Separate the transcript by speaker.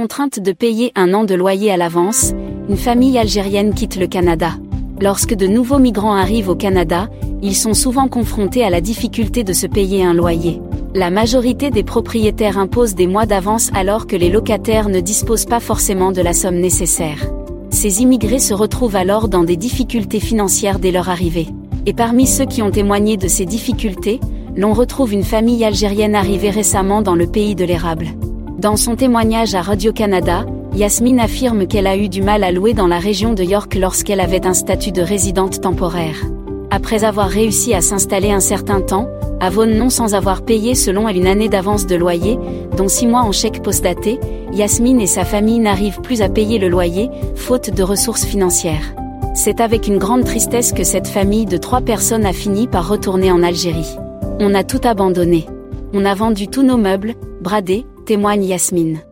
Speaker 1: Contrainte de payer un an de loyer à l'avance, une famille algérienne quitte le Canada. Lorsque de nouveaux migrants arrivent au Canada, ils sont souvent confrontés à la difficulté de se payer un loyer. La majorité des propriétaires imposent des mois d'avance alors que les locataires ne disposent pas forcément de la somme nécessaire. Ces immigrés se retrouvent alors dans des difficultés financières dès leur arrivée. Et parmi ceux qui ont témoigné de ces difficultés, l'on retrouve une famille algérienne arrivée récemment dans le pays de l'érable. Dans son témoignage à Radio-Canada, Yasmine affirme qu'elle a eu du mal à louer dans la région de York lorsqu'elle avait un statut de résidente temporaire. Après avoir réussi à s'installer un certain temps, à Vaughan non sans avoir payé selon elle une année d'avance de loyer, dont six mois en chèque postdaté, Yasmine et sa famille n'arrivent plus à payer le loyer, faute de ressources financières. C'est avec une grande tristesse que cette famille de trois personnes a fini par retourner en Algérie. On a tout abandonné. On a vendu tous nos meubles, bradés, témoigne Yasmine.